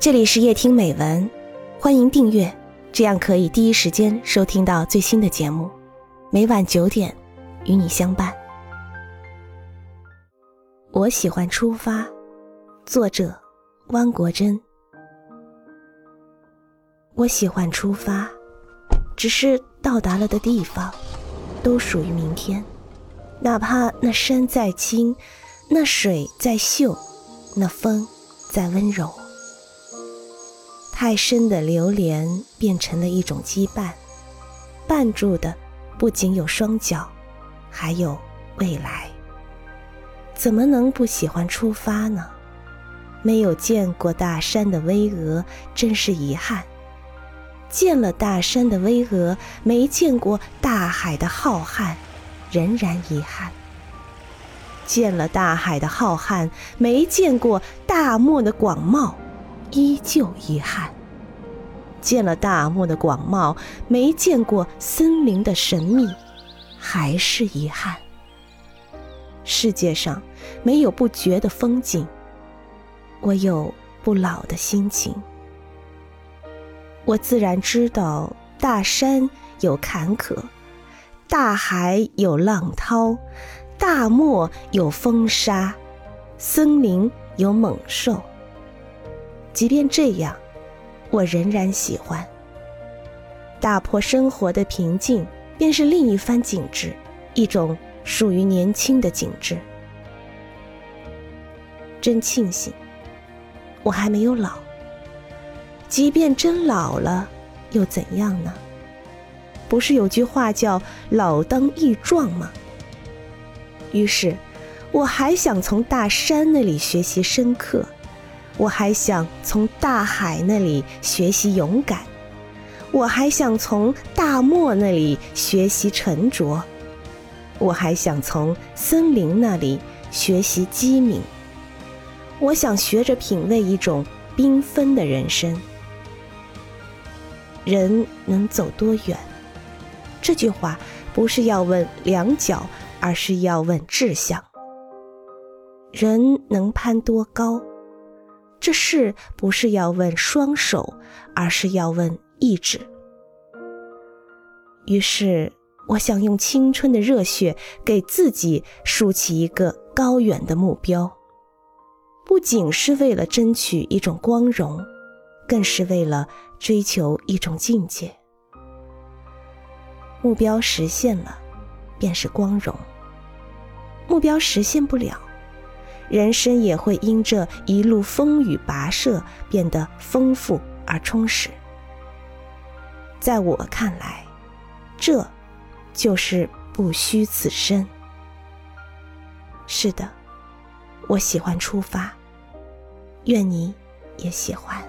这里是夜听美文，欢迎订阅，这样可以第一时间收听到最新的节目。每晚九点，与你相伴。我喜欢出发，作者汪国真。我喜欢出发，只是到达了的地方，都属于明天。哪怕那山再青，那水再秀，那风再温柔。太深的流连变成了一种羁绊，绊住的不仅有双脚，还有未来。怎么能不喜欢出发呢？没有见过大山的巍峨，真是遗憾；见了大山的巍峨，没见过大海的浩瀚，仍然遗憾；见了大海的浩瀚，没见过大漠的广袤。依旧遗憾，见了大漠的广袤，没见过森林的神秘，还是遗憾。世界上没有不绝的风景，我有不老的心情。我自然知道，大山有坎坷，大海有浪涛，大漠有风沙，森林有猛兽。即便这样，我仍然喜欢。打破生活的平静，便是另一番景致，一种属于年轻的景致。真庆幸，我还没有老。即便真老了，又怎样呢？不是有句话叫“老当益壮”吗？于是，我还想从大山那里学习深刻。我还想从大海那里学习勇敢，我还想从大漠那里学习沉着，我还想从森林那里学习机敏。我想学着品味一种缤纷的人生。人能走多远？这句话不是要问两脚，而是要问志向。人能攀多高？这事不是要问双手，而是要问意志。于是，我想用青春的热血给自己竖起一个高远的目标，不仅是为了争取一种光荣，更是为了追求一种境界。目标实现了，便是光荣；目标实现不了。人生也会因这一路风雨跋涉变得丰富而充实。在我看来，这就是不虚此生。是的，我喜欢出发，愿你也喜欢。